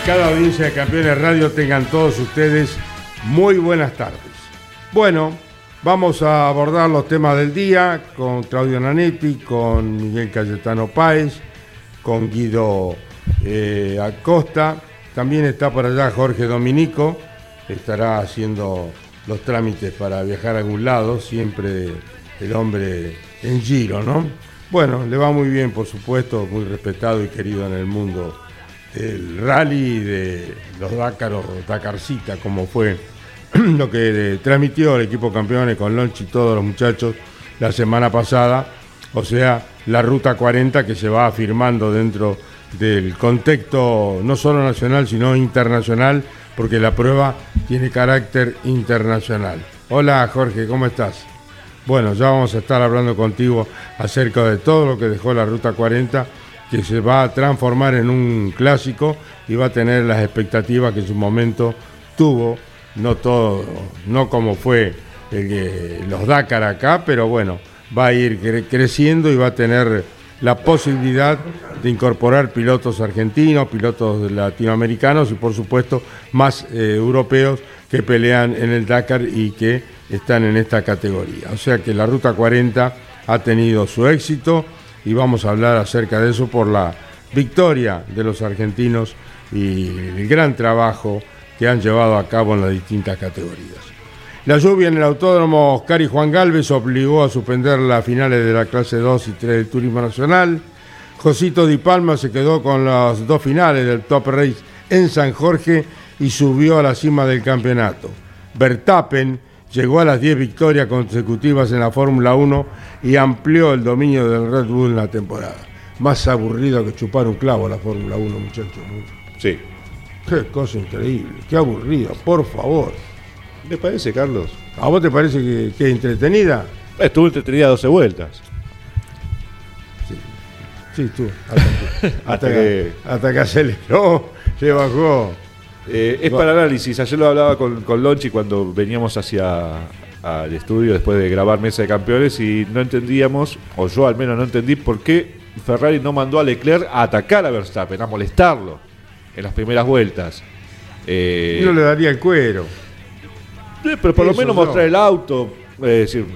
Calificada audiencia de Campeones Radio, tengan todos ustedes muy buenas tardes. Bueno, vamos a abordar los temas del día con Claudio Nanetti, con Miguel Cayetano Páez, con Guido eh, Acosta. También está por allá Jorge Dominico, estará haciendo los trámites para viajar a algún lado, siempre el hombre en giro, ¿no? Bueno, le va muy bien, por supuesto, muy respetado y querido en el mundo del rally de los Dakar o Dakarcita, como fue lo que transmitió el equipo campeones con Lonchi y todos los muchachos la semana pasada, o sea, la ruta 40 que se va afirmando dentro del contexto no solo nacional, sino internacional, porque la prueba tiene carácter internacional. Hola Jorge, ¿cómo estás? Bueno, ya vamos a estar hablando contigo acerca de todo lo que dejó la Ruta 40, que se va a transformar en un clásico y va a tener las expectativas que en su momento tuvo, no todo, no como fue los Dakar acá, pero bueno, va a ir cre- creciendo y va a tener la posibilidad de incorporar pilotos argentinos, pilotos latinoamericanos y por supuesto más eh, europeos que pelean en el Dakar y que están en esta categoría. O sea que la Ruta 40 ha tenido su éxito y vamos a hablar acerca de eso por la victoria de los argentinos y el gran trabajo que han llevado a cabo en las distintas categorías. La lluvia en el autódromo Oscar y Juan Galvez obligó a suspender las finales de la clase 2 y 3 del Turismo Nacional. Josito Di Palma se quedó con las dos finales del Top Race en San Jorge y subió a la cima del campeonato. Verstappen llegó a las 10 victorias consecutivas en la Fórmula 1 y amplió el dominio del Red Bull en la temporada. Más aburrido que chupar un clavo la Fórmula 1, muchachos. Sí. Qué cosa increíble, qué aburrido, por favor. ¿Me parece, Carlos? ¿A vos te parece que, que es entretenida? Estuvo entretenida 12 vueltas. Sí, tú. Hasta que, hasta que- hasta que aceleró, se bajó. Eh, es para análisis. Ayer lo hablaba con, con Lonchi cuando veníamos hacia al estudio después de grabar Mesa de Campeones y no entendíamos, o yo al menos no entendí, por qué Ferrari no mandó a Leclerc a atacar a Verstappen, a molestarlo en las primeras vueltas. Eh, No le daría el cuero. eh, pero por lo menos no. mostrar el auto, es decir,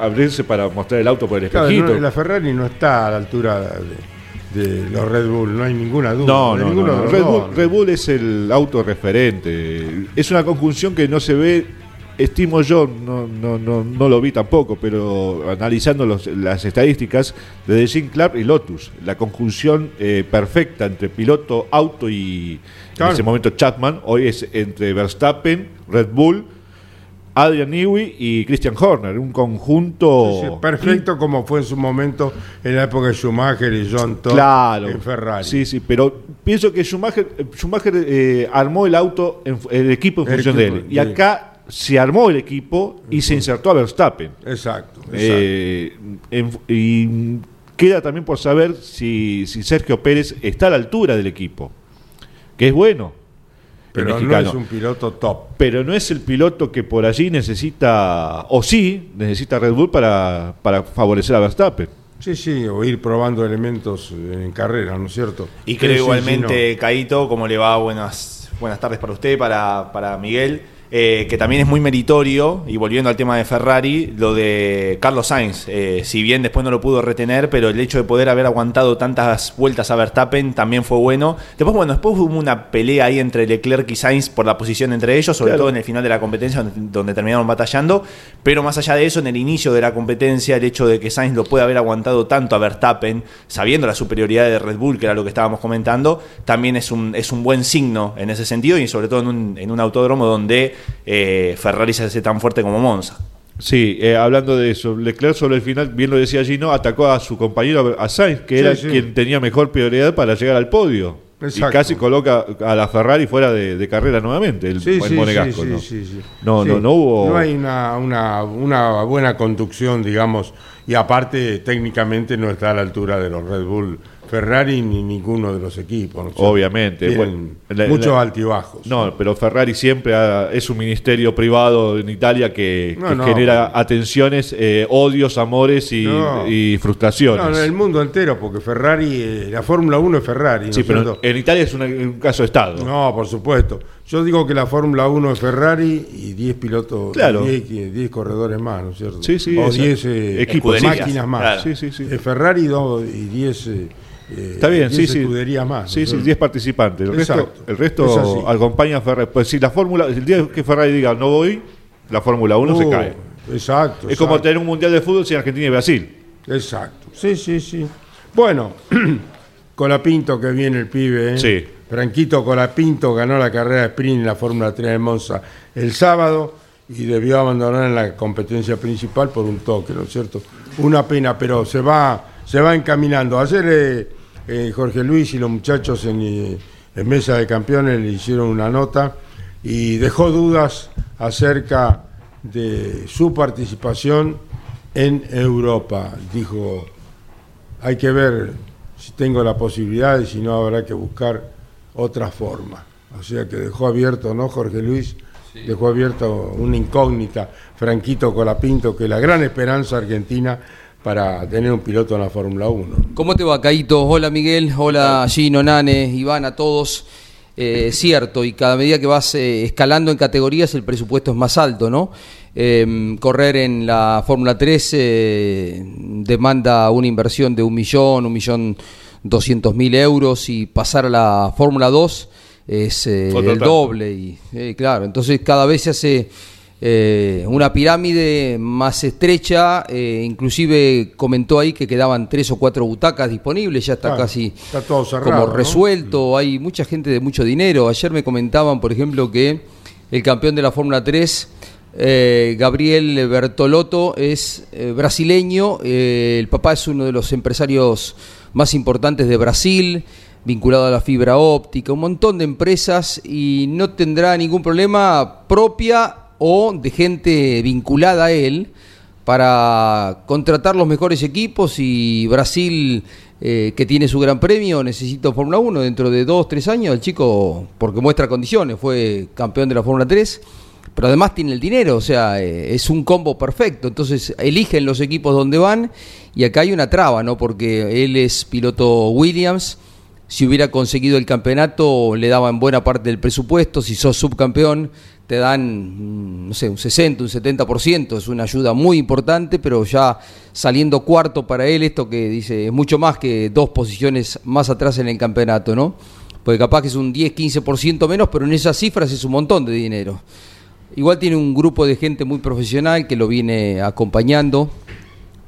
abrirse para mostrar el auto por el Claro, espejito. no, la Ferrari no está a la altura de, de los Red Bull, no hay ninguna duda. No, no, ninguno no, Red, Bull, ¿no? Red Bull es el auto referente. Es una conjunción que no se ve, estimo yo, no, no, no, no lo vi tampoco, pero analizando los- las estadísticas de Jim Clark y Lotus, la conjunción eh, perfecta entre piloto, auto y Claro. en ese momento Chapman, hoy es entre Verstappen, Red Bull, Adrian Newey y Christian Horner, un conjunto Sí, perfecto como fue en su momento en la época de Schumacher y John Todd Claro. en Ferrari. Sí, sí, pero pienso que Schumacher, Schumacher eh, armó el auto, en- el equipo en El función equipo, de él. Y sí. acá se armó el equipo y se insertó a Verstappen. Exacto. exacto. Eh, en- y queda también por saber si, si Sergio Pérez está a la altura del equipo, que es bueno. Pero no mexicano. es un piloto top. Pero no es el piloto que por allí necesita, o sí, necesita Red Bull para, para favorecer a Verstappen. Sí, sí, o ir probando elementos en carrera, ¿no es cierto? Y creo sí, igualmente, sí, Caito, ¿cómo le va? Buenas, buenas tardes para usted, para, para Miguel. Eh, que también es muy meritorio, y volviendo al tema de Ferrari, lo de Carlos Sainz, eh, si bien después no lo pudo retener, pero el hecho de poder haber aguantado tantas vueltas a Verstappen también fue bueno. Después, bueno, después hubo una pelea ahí entre Leclerc y Sainz por la posición entre ellos, sobre todo en el final de la competencia donde, donde, terminaron batallando, pero más allá de eso, en el inicio de la competencia, el hecho de que Sainz lo pueda haber aguantado tanto a Verstappen, sabiendo la superioridad de Red Bull, que era lo que estábamos comentando, también es un, es un buen signo en ese sentido y sobre todo en un, en un autódromo donde eh, Ferrari se hace tan fuerte como Monza. Sí, eh, hablando de eso, Leclerc sobre el final, bien lo decía Gino, atacó a su compañero, a Sainz, que era quien tenía mejor prioridad para llegar al podio. Y casi coloca a la Ferrari fuera de, carrera nuevamente, el, Monegasco. ¿no? No, no, hubo... No hay una, una, una buena conducción, digamos, y aparte técnicamente no está a la altura de los Red Bull Ferrari ni ninguno de los equipos. Obviamente. muchos altibajos. No, pero Ferrari siempre es un ministerio privado en Italia que, genera atenciones, eh, odios, amores y, frustraciones. No, en el mundo entero, porque Ferrari, eh, la Fórmula 1 es Ferrari. Sí, pero en Italia es un caso de Estado. No, por supuesto. Yo digo que la Fórmula 1 es Ferrari y 10 pilotos, claro. 10, corredores más, ¿no es cierto? Sí, sí. O 10 eh, máquinas más. Sí, sí, sí. Es Ferrari y 10 eh, Está bien, sí, sí. más. Sí, sí, 10 participantes. El resto, el resto acompaña a Ferrari. Pues si la Fórmula, el día que Ferrari diga no voy, la Fórmula 1 se uh, cae. Exacto. Es como tener un mundial de fútbol sin Argentina y Brasil. Exacto. Sí, sí, sí. Bueno, Colapinto que viene el pibe, ¿eh? Sí. Franquito Colapinto ganó la carrera sprint en la Fórmula 3 de Monza el sábado y debió abandonar en la competencia principal por un toque, ¿no es cierto? Una pena, pero se va se va encaminando. Ayer eh, eh, Jorge Luis y los muchachos eh, en, Mesa de Campeones le hicieron una nota y dejó dudas acerca de su participación en Europa. Dijo, hay que ver si tengo la posibilidad y si no habrá que buscar otra forma. O sea que dejó abierto, ¿no, Jorge Luis? Dejó abierto una incógnita, Franquito Colapinto, que la gran esperanza argentina para tener un piloto en la Fórmula 1. ¿Cómo te va, Caito? Hola, Miguel. Hola, Gino, Nane, Iván, a todos. Eh, cierto, y cada medida que vas eh, escalando en categorías, el presupuesto es más alto, ¿no? Em, correr en la Fórmula 3 eh, demanda una inversión de un millón, un millón doscientos mil euros, y pasar a la Fórmula 2 es el doble. Y, claro, entonces cada vez se hace eh, una pirámide más estrecha, eh, inclusive comentó ahí que quedaban tres o cuatro butacas disponibles, ya está casi como resuelto, hay mucha gente de mucho dinero. Ayer me comentaban, por ejemplo, que el campeón de la Fórmula 3, eh, Gabriel Bertolotto, es brasileño, el papá es uno de los empresarios más importantes de Brasil vinculado a la fibra óptica, un montón de empresas y no tendrá ningún problema propia o de gente vinculada a él para contratar los mejores equipos y Brasil, eh, que tiene su gran premio, necesita Fórmula 1 dentro de dos, tres años. El chico, porque muestra condiciones, fue campeón de la Fórmula 3, pero además tiene el dinero, o sea, eh, es un combo perfecto. Entonces eligen los equipos donde van y acá hay una traba, ¿no? Porque él es piloto Williams. Si hubiera conseguido el campeonato, le daban buena parte del presupuesto. Si sos subcampeón, te dan, mm, no sé, un 60, un 70%, es una ayuda muy importante, pero ya saliendo cuarto para él, esto que dice, es mucho más que dos posiciones más atrás en el campeonato, ¿no? Porque capaz que es un 10, 15% menos, pero en esas cifras es un montón de dinero. Igual tiene un grupo de gente muy profesional que lo viene acompañando.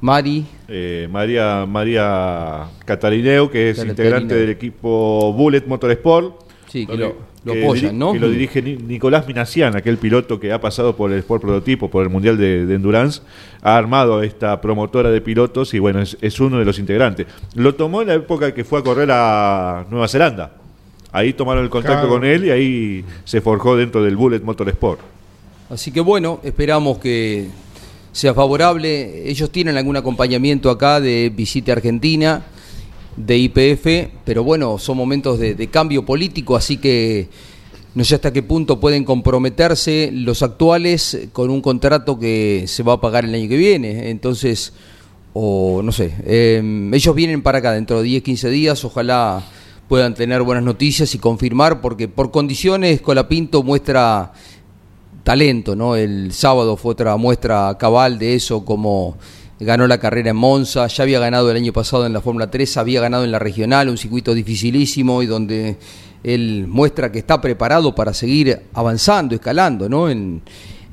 Mari. Eh, María, María Catarineo, que es integrante del equipo Bullet Motorsport. Sí, que lo, lo apoyan, ¿no? Que lo dirige Nicolás Minacián, aquel piloto que ha pasado por el Sport Prototipo, por el Mundial de, Endurance, ha armado esta promotora de pilotos y bueno, es, uno de los integrantes. Lo tomó en la época que fue a correr a Nueva Zelanda. Ahí tomaron el contacto con él y ahí se forjó dentro del Bullet Motorsport. Así que bueno, esperamos que sea favorable. Ellos tienen algún acompañamiento acá de visita Argentina de IPF, pero bueno, son momentos de, cambio político, así que no sé hasta qué punto pueden comprometerse los actuales con un contrato que se va a pagar el año que viene. Entonces, o no sé, em, ellos vienen para acá dentro de 10, 15 días, ojalá puedan tener buenas noticias y confirmar, porque por condiciones Colapinto muestra talento, ¿no? El sábado fue otra muestra cabal de eso, como ganó la carrera en Monza, ya había ganado el año pasado en la Fórmula 3, había ganado en la regional, un circuito dificilísimo y donde él muestra que está preparado para seguir avanzando, escalando, ¿no? En,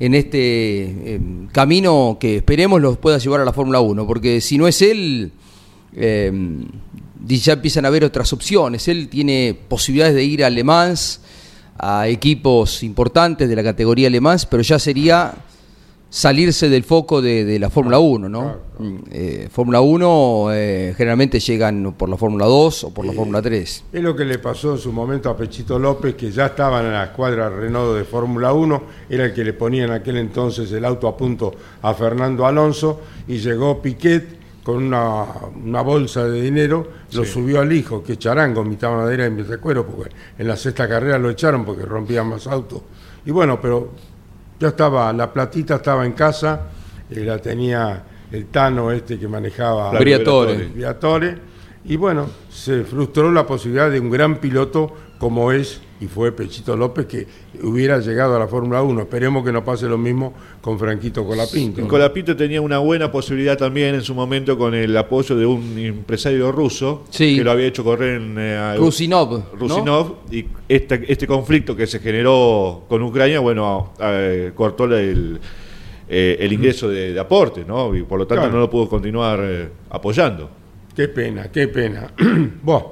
en este em, camino que esperemos los pueda llevar a la Fórmula 1, porque si no es él, em, ya empiezan a haber otras opciones. Él tiene posibilidades de ir a a equipos importantes de la categoría Le Mans, pero ya sería salirse del foco de, de la Fórmula 1, ¿no? Mm, eh, Fórmula 1 eh, generalmente llegan por la Fórmula 2 o por la Fórmula 3. Es lo que le pasó en su momento a Pechito López, que ya estaba en la escuadra Renault de Fórmula 1, era el que le ponía en aquel entonces el auto a punto a Fernando Alonso, y llegó Piquet con una, una bolsa de dinero, lo subió al hijo, que charango, mitad madera y mitad cuero, porque en la sexta carrera lo echaron porque rompía más autos. Y bueno, pero ya estaba, la platita estaba en casa, eh, la tenía el Tano este que manejaba Briatore. Briatore, y bueno, se frustró la posibilidad de un gran piloto como es y fue Pechito López que hubiera llegado a la Fórmula 1. Esperemos que no pase lo mismo con Franquito Colapinto. ¿no? Colapinto tenía una buena posibilidad también en su momento con el apoyo de un empresario ruso Sí. que lo había hecho correr en eh, Rusinov, ¿no? Rusinov, y este, este conflicto que se generó con Ucrania, bueno, eh, cortó el, eh, el ingreso de, de aporte, ¿no? Y por lo tanto Claro. no lo pudo continuar eh, apoyando. Qué pena, qué pena. Buah.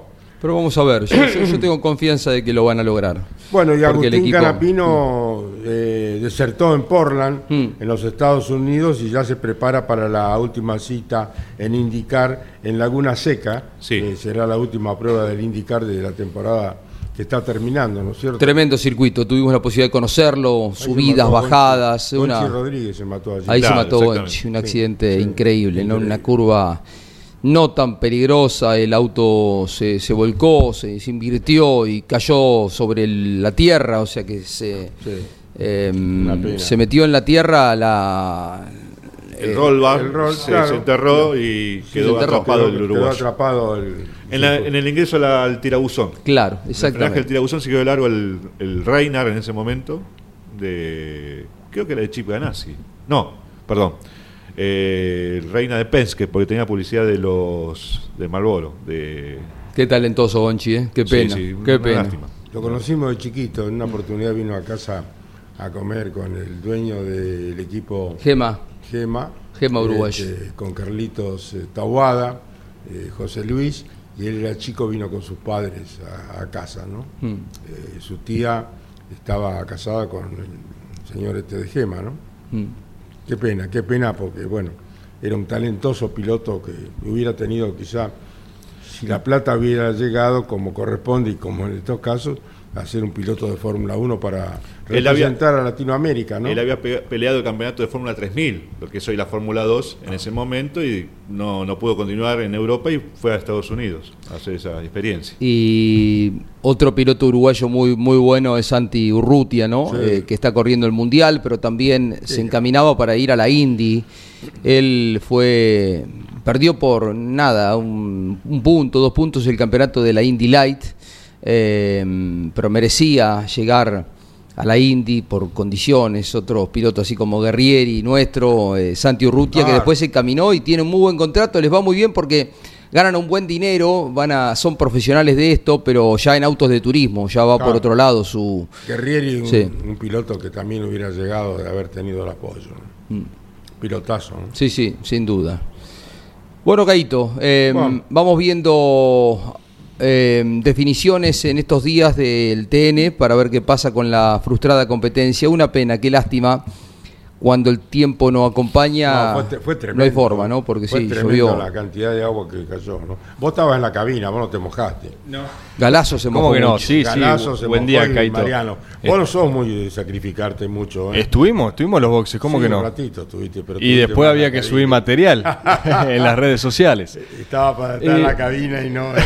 Pero vamos a ver, yo, yo- yo tengo confianza de que lo van a lograr. Bueno, y Agustín equipo- Canapino eh, desertó en Portland, Mm. en los Estados Unidos, y ya se prepara para la última cita en IndyCar en Laguna Seca. Sí. que será la última prueba del IndyCar de la temporada que está terminando, ¿no es cierto? Tremendo circuito, tuvimos la posibilidad de conocerlo, Ahí subidas, bajadas. Una- Rodríguez se mató allí. Ahí Claro, se mató. Gonchi, un Sí, accidente sí, increíble, ¿no? increíble. Una curva no tan peligrosa, el auto se, se volcó, se, se invirtió y cayó sobre el- la tierra, o sea que se, Sí. eh, pena. se metió en la tierra la... El eh, roll bar el roll, se, claro. se enterró y se quedó enterró. atrapado el uruguayo. Quedó atrapado el... En, la- en el ingreso la- al tirabuzón. Claro, En el exactamente. tirabuzón se quedó largo el, el Reinar en ese momento. De, creo que era de Chip Ganassi. No, perdón. Eh, Reina de Penske, porque tenía publicidad de los de Marlboro. De, Qué talentoso Gonchi, ¿eh? Qué pena, sí, qué pena. lástima. Lo conocimos de chiquito, en una oportunidad vino a casa a comer con el dueño del equipo Gema, Gema. Gema uruguayo. este, con Carlitos eh, Tahuada, eh, José Luis, y él era chico, vino con sus padres a, a casa, ¿no? Mm. Eh, su tía estaba casada con el señor este de Gema, ¿no? Mm. Qué pena, qué pena, porque bueno, era un talentoso piloto que hubiera tenido quizá, si la plata hubiera llegado como corresponde y como en estos casos, a ser un piloto de Fórmula 1 para Él había- representar a Latinoamérica, ¿no? Él había pe- peleado el campeonato de Fórmula 3000, lo que es hoy la Fórmula 2 en ese momento, y no, no pudo continuar en Europa y fue a Estados Unidos a hacer esa experiencia. Y otro piloto uruguayo muy muy bueno es Santi Urrutia, ¿no? Sí. Eh, que está corriendo el Mundial, pero también se encaminaba para ir a la Indy. Él fue perdió por nada, un, un punto, dos puntos el campeonato de la Indy Light, eh, pero merecía llegar a la Indy por condiciones, otros pilotos así como Guerrieri, nuestro, eh, Santi Urrutia, que después se caminó y tiene un muy buen contrato, les va muy bien porque ganan un buen dinero, van a, son profesionales de esto, pero ya en autos de turismo, ya va por otro lado su... Guerrieri, un, Sí. un piloto que también hubiera llegado de haber tenido el apoyo. ¿no? Mm. Pilotazo. ¿no? Sí, sí, sin duda. Bueno, Caito, eh, Bueno. vamos viendo eh, definiciones en estos días del TN para ver qué pasa con la frustrada competencia. Una pena, qué lástima cuando el tiempo no acompaña. No, fue, fue tremendo. no hay forma, ¿no? Porque fue sí, tremendo llovió. la cantidad de agua que cayó. ¿no? Vos estabas en la cabina, vos no te mojaste. Galazo se ¿Cómo mojó que no? mucho. Sí, Galazo sí. se Buen mojó día, Caito. Mariano. Eh, Vos no sos muy de sacrificarte mucho. ¿eh? Estuvimos, estuvimos en los boxes, ¿cómo Sí, que no? Un ratito estuviste, pero Y después había que cabina. subir material en las redes sociales. Estaba para estar en Eh, la cabina y no en,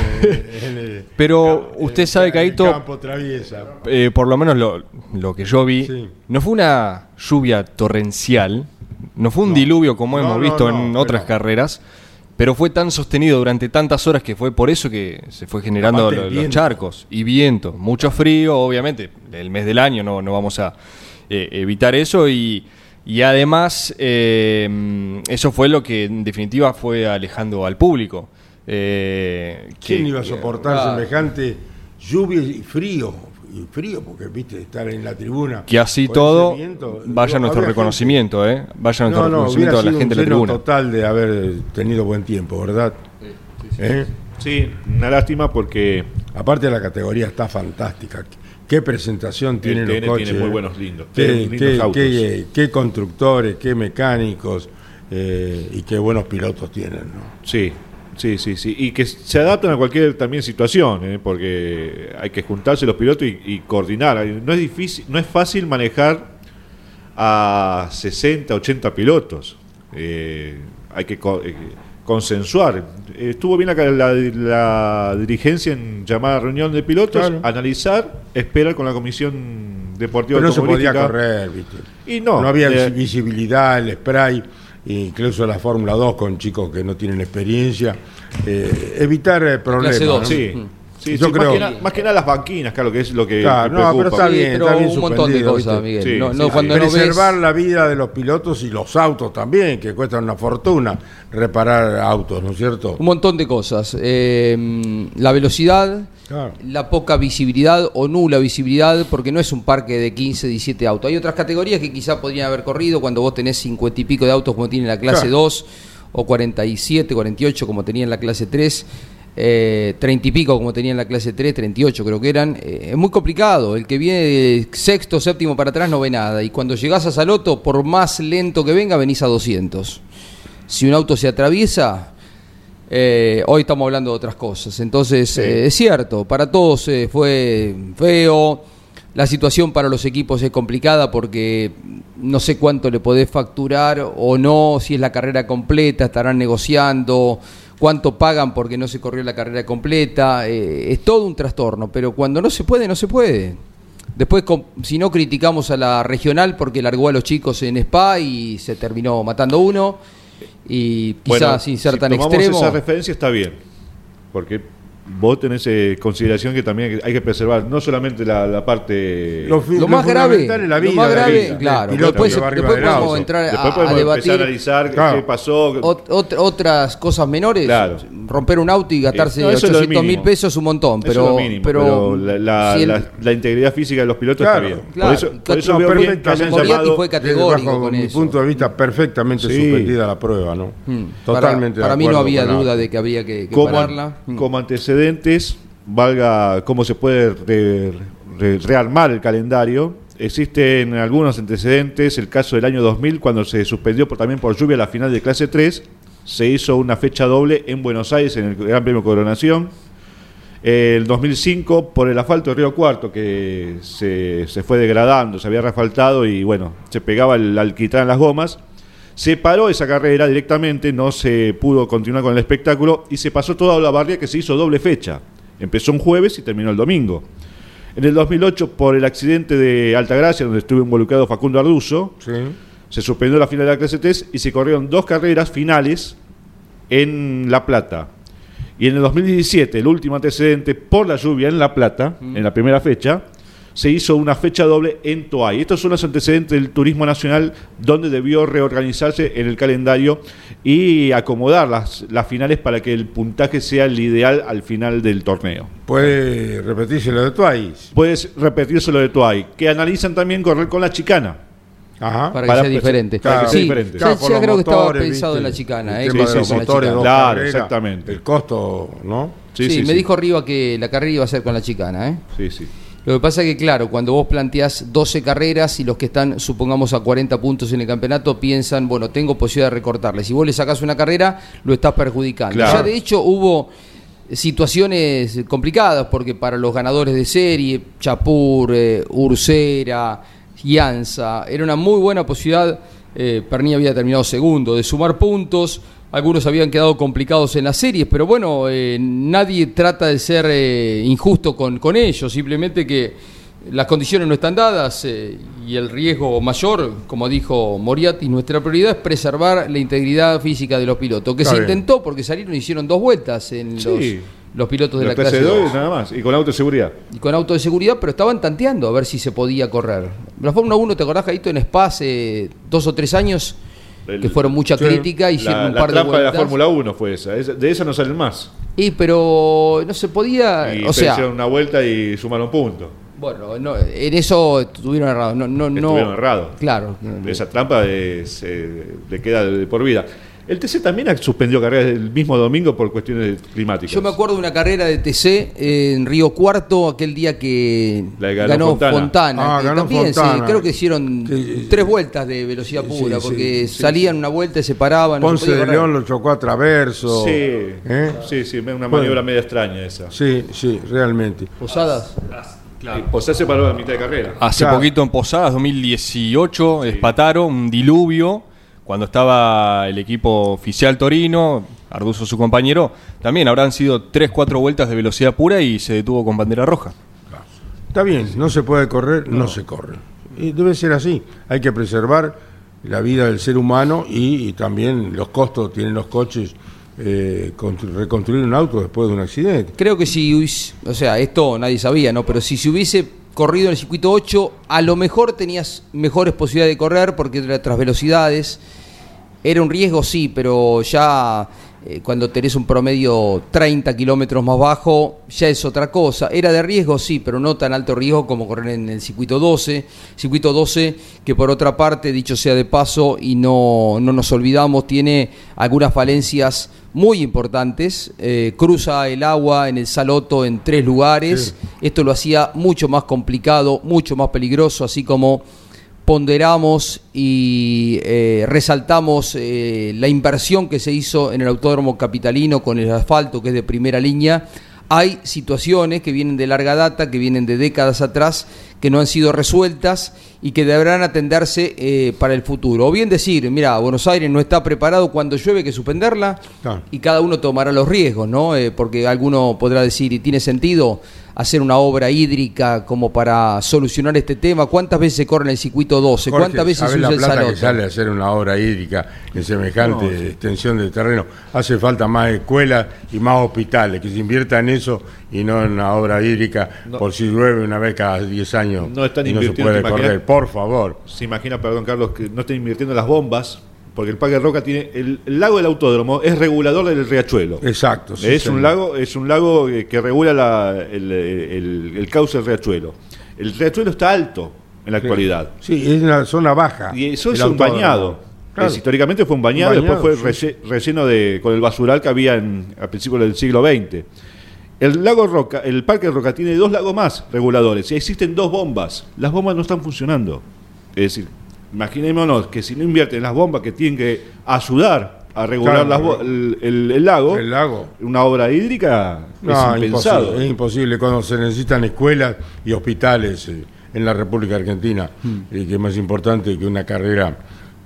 en el, Pero en usted el- sabe, Caito, campo traviesa. Eh, por lo menos lo, lo que yo vi, Sí. no fue una lluvia torrencial, no fue un No. diluvio como No, hemos no, visto en pero- otras carreras, pero fue tan sostenido durante tantas horas que fue por eso que se fue generando los charcos y viento, mucho frío, obviamente, el mes del año no, no vamos a eh, evitar eso y, y además eh, eso fue lo que en definitiva fue alejando al público. Eh, ¿Quién que- iba a soportar Ah. semejante lluvia y frío? Y frío, porque viste, estar en la tribuna. que así todo viento, vaya digo, nuestro reconocimiento, ¿eh? Vaya nuestro No, no, hubiera reconocimiento a la gente de la tribuna. total de haber tenido buen tiempo, ¿verdad? ¿Eh? Sí, una lástima porque Aparte la categoría está fantástica. Qué presentación tienen los coches. tiene muy ¿eh? buenos lindos, Qué, tiene lindos qué- autos. qué- qué constructores, qué mecánicos eh, y qué buenos pilotos tienen. ¿no? Sí, sí, sí, sí. Y que se adaptan a cualquier también situación, ¿eh? porque hay que juntarse los pilotos y, y coordinar. No es difícil, no es fácil manejar a 60, 80 pilotos. Eh, hay que co- eh, consensuar. Estuvo bien la, la- la dirigencia en llamar a reunión de pilotos, Claro. analizar, esperar con la comisión deportiva Pero no se podía correr, ¿viste? Y no, había eh, visibilidad, el spray, incluso la Fórmula 2 con chicos que no tienen experiencia. Eh, evitar eh, problemas. Clase dos. ¿no? Sí, sí, Yo sí, creo- más, que nada, más que nada las banquinas, claro, que es lo que, Claro, que no, pero preocupa. está bien, pero está bien un montón de cosas, ¿viste? Miguel. Sí, no, sí, no, sí. cuando no Preservar ves- la vida de los pilotos y los autos también, que cuestan una fortuna reparar autos, ¿no es cierto? Un montón de cosas. Eh, la velocidad, Claro. la poca visibilidad o nula visibilidad, porque no es un parque de 15, 17 autos. Hay otras categorías que quizá podrían haber corrido cuando vos tenés 50 y pico de autos como tiene la clase Claro. 2, o 47, 48 como tenía en la clase 3. Eh, 30 y pico como tenía en la clase 3, 38 creo que eran, eh, es muy complicado, el que viene de sexto, séptimo para atrás no ve nada, y cuando llegás a Saloto, por más lento que venga, venís a 200. Si un auto se atraviesa, eh, hoy estamos hablando de otras cosas. Entonces, eh, es cierto, para todos eh, fue feo. La situación para los equipos es complicada porque no sé cuánto le podés facturar o no, si es la carrera completa, estarán negociando, cuánto pagan porque no se corrió la carrera completa. eh, es todo un trastorno, pero cuando no se puede, no se puede. Después, si no criticamos a la regional porque largó a los chicos en Spa y se terminó matando uno, y quizás Bueno, sin ser si tan tomamos extremo. esa referencia está bien, porque vos tenés eh, consideración que también hay que preservar no solamente la, la parte... Lo, Lo lo más grave, la lo vida más del- grave, claro, piloto después- después podemos entrar Después a- podemos a empezar a debatir analizar Claro. qué pasó. Ot- ot- otras cosas menores, Claro. romper un auto y gastarse Eh, no, eso es lo 800 mil pesos es un montón, Eso es pero, lo mínimo, pero, pero la, la- si el- la- la integridad física de los pilotos Claro, está bien. claro. por eso, por eso veo bien que hayan llamado... fue categórico bajo con mi eso. punto de vista, perfectamente Sí. suspendida la prueba, ¿no? Mm, Totalmente. Para, para de mí no había duda de que había que, que como, pararla. Antecedentes, valga cómo se puede re- re- rearmar el calendario. Existen algunos antecedentes, el caso del año 2000, cuando se suspendió también por lluvia la final de clase 3, se hizo una fecha doble en Buenos Aires, en el Gran Premio Coronación. El 2005, por el asfalto de Río Cuarto, que se, se fue degradando, se había refaltado y bueno, se pegaba el alquitrán en las gomas. Se paró esa carrera directamente, no se pudo continuar con el espectáculo y se pasó toda la barria que se hizo doble fecha. Empezó un jueves y terminó el domingo. En el 2008, por el accidente de Altagracia, donde estuvo involucrado Facundo Arduzo, Sí. se suspendió la final de la clase 3 y se corrieron dos carreras finales en La Plata. Y en el 2017, el último antecedente por la lluvia en La Plata, en la primera fecha, se hizo una fecha doble en Toay. Estos son los antecedentes del turismo nacional donde debió reorganizarse en el calendario y acomodar las, las finales para que el puntaje sea el ideal al final del torneo. Puede repetirse lo de Twice. Puedes repetirse lo de Toay, que analizan también correr con la chicana. Ajá. para que para sea diferente. sea- para que sea sí, diferente. ya, Claro, creo que estaba pensado ¿viste? en la chicana. El eh, tema que de los con la motores, chicana. dos Claro, carreras, exactamente. El costo, ¿no? Sí, me dijo Riva que la carrera iba a ser con la chicana. ¿eh? Sí, sí. Lo que pasa es que, claro, cuando vos planteás 12 carreras y los que están, supongamos, a 40 puntos en el campeonato, piensan, bueno, tengo posibilidad de recortarle. Si vos le sacás una carrera, lo estás perjudicando. Claro. Ya de hecho hubo situaciones complicadas, porque para los ganadores de serie, Chapur, eh, Ursera, Gianza, era una muy buena posibilidad. Eh, Perni había terminado segundo, de sumar puntos. Algunos habían quedado complicados en las series, pero bueno, eh, nadie trata de ser eh, injusto con, con ellos, simplemente que las condiciones no están dadas eh, y el riesgo mayor, como dijo Moriarty, nuestra prioridad es preservar la integridad física de los pilotos, que Está se bien. intentó porque salieron y hicieron dos vueltas en Sí. los los pilotos de Los la clase TC2 2. nada más. Y con auto de seguridad. Y con auto de seguridad, pero estaban tanteando a ver si se podía correr. La Fórmula 1, ¿te acordás, Caíto, en Spa hace dos o tres años? El- que fueron mucha crítica, hicieron La, un la par de trampa de la. Fórmula 1 fue esa. De esa no salen más. Y pero no se podía, Y o sea, hicieron una vuelta y sumaron puntos. bueno, no, en eso estuvieron errados. No, no, no, Estuvieron errados. Claro. Esa trampa es, eh, le queda de por vida. El TC también ha suspendió carreras el mismo domingo por cuestiones climáticas. Yo me acuerdo de una carrera de TC en Río Cuarto, aquel día que La que ganó Fontana. Ah, ganó también, sí, Fontana. creo que hicieron Sí, tres vueltas de velocidad Sí, pura, sí, porque sí, salían una vuelta y se paraban. no se Ponce de. León lo chocó a traverso. Sí, ¿Eh? sí, sí, una Bueno. maniobra media extraña esa. Sí, sí, realmente. Posadas. Y Posé se paró a la mitad de carrera. Hace Claro. poquito en Posadas, 2018, Espataro, un diluvio, cuando estaba el equipo oficial Torino, Arduzo su compañero, también habrán sido 3-4 vueltas de velocidad pura y se detuvo con bandera roja. Está bien, no se puede correr, no, se corre. Y debe ser así. Hay que preservar la vida del ser humano y, y también los costos tienen los coches. eh, constru- reconstruir un auto después de un accidente. Creo que si hubiese, o sea, esto nadie sabía, ¿no? Pero si se hubiese corrido en el circuito 8, a lo mejor tenías mejores posibilidades de correr porque era otras velocidades. Era un riesgo, sí, pero ya eh, cuando tenés un promedio 30 kilómetros más bajo, ya es otra cosa. Era de riesgo, sí, pero no tan alto riesgo como correr en el circuito 12. Circuito 12, que por otra parte, dicho sea de paso, y no, no nos olvidamos, tiene algunas falencias muy importantes. Eh, cruza el agua en el Saloto en tres lugares. Esto lo hacía mucho más complicado, mucho más peligroso, así como ponderamos y eh, resaltamos eh, la inversión que se hizo en el autódromo capitalino con el asfalto que es de primera línea. Hay situaciones que vienen de larga data, que vienen de décadas atrás, que no han sido resueltas y que deberán atenderse eh, para el futuro. O bien decir, mira, Buenos Aires no está preparado cuando llueve, hay que suspenderla, Claro. y cada uno tomará los riesgos, ¿no? Eh, porque alguno podrá decir, ¿y tiene sentido hacer una obra hídrica como para solucionar este tema? ¿Cuántas veces se corre en el circuito 12? Jorge, ¿Cuántas veces ¿sabés se usa la el plata Saloto? que sale a hacer una obra hídrica en semejante extensión de terreno? Hace falta más escuelas y más hospitales, que se invierta en eso y no en una obra hídrica por si llueve una vez cada 10 años No están y no se invirtiendo, puede correr. Por favor. Se imagina, perdón Carlos, que no estén invirtiendo en las bombas, porque el Parque Roca tiene. El, el lago del autódromo es regulador del riachuelo. Exacto. sí, es, señor. un lago, es un lago eh, que regula la- el, el- el cauce del riachuelo. El riachuelo está alto en la Sí. actualidad. Sí, es una zona baja. Y eso es un bañado. Claro. Es- históricamente fue un bañado, Un después fue sí. relle- relleno de, con el basural que había en, a principios del siglo XX. El lago Roca, el Parque Roca tiene dos lagos más reguladores y existen dos bombas. Las bombas no están funcionando. Es decir, imaginémonos que si no invierten las bombas que tienen que ayudar a regular Claro, las el, el- el lago, El lago. una obra hídrica No, es impensado. imposible, es imposible cuando se necesitan escuelas y hospitales eh, en la República Argentina, y que es más importante que una carrera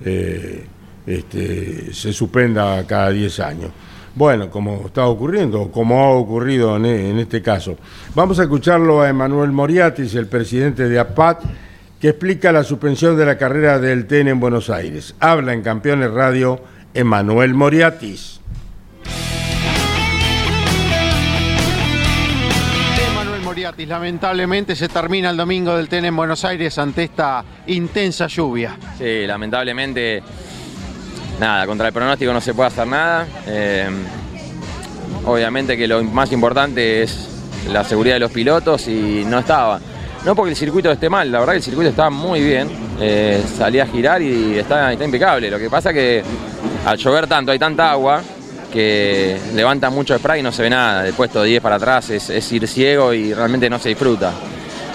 eh, este, se suspenda cada 10 años. Bueno, como está ocurriendo, como ha ocurrido en, en este caso. Vamos a escucharlo a Emanuel Moriatis, el presidente de APAT, que explica la suspensión de la carrera del TEN en Buenos Aires. Habla en Campeones Radio Emanuel Moriatis. Manuel Moriatis, lamentablemente se termina el domingo del TEN en Buenos Aires ante esta intensa lluvia. Sí, lamentablemente, nada, contra el pronóstico no se puede hacer nada. Eh, obviamente que lo más importante es la seguridad de los pilotos y no estaba. No porque el circuito esté mal, la verdad que el circuito está muy bien. Eh, salí a girar y está, impecable. Lo que pasa que al llover tanto, hay tanta agua que levanta mucho spray y no se ve nada. Del puesto 10 para atrás es ir ciego y realmente no se disfruta.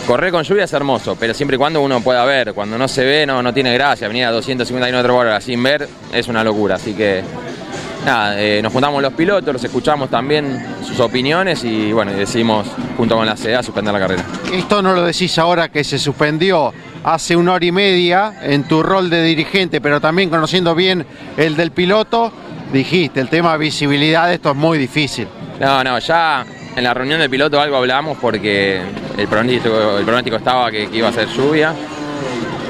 Correr con lluvia es hermoso, pero siempre y cuando uno pueda ver. Cuando no se ve, no, no tiene gracia. Venir a 250 km por hora sin ver es una locura. Así que, nada, eh, nos juntamos los pilotos, los escuchamos también sus opiniones y, bueno, decidimos, junto con la CEA, suspender la carrera. Esto no lo decís ahora que se suspendió hace una hora y media en tu rol de dirigente, pero también conociendo bien el del piloto, dijiste, el tema visibilidad, esto es muy difícil. No, no, ya en la reunión del piloto algo hablamos porque el pronóstico, estaba que, iba a ser lluvia.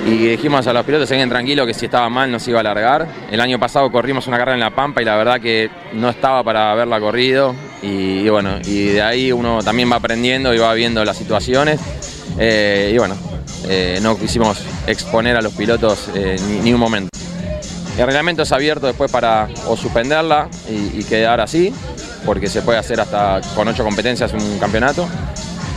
Y dijimos a los pilotos, se queden tranquilos que si estaba mal no se iba a alargar. El año pasado corrimos una carrera en La Pampa y la verdad que no estaba para haberla corrido. y, bueno, y de ahí uno también va aprendiendo y va viendo las situaciones. Eh, y bueno, eh, no quisimos exponer a los pilotos eh, ni, un momento. El reglamento es abierto después para o suspenderla y quedar así, porque se puede hacer hasta con ocho competencias un campeonato,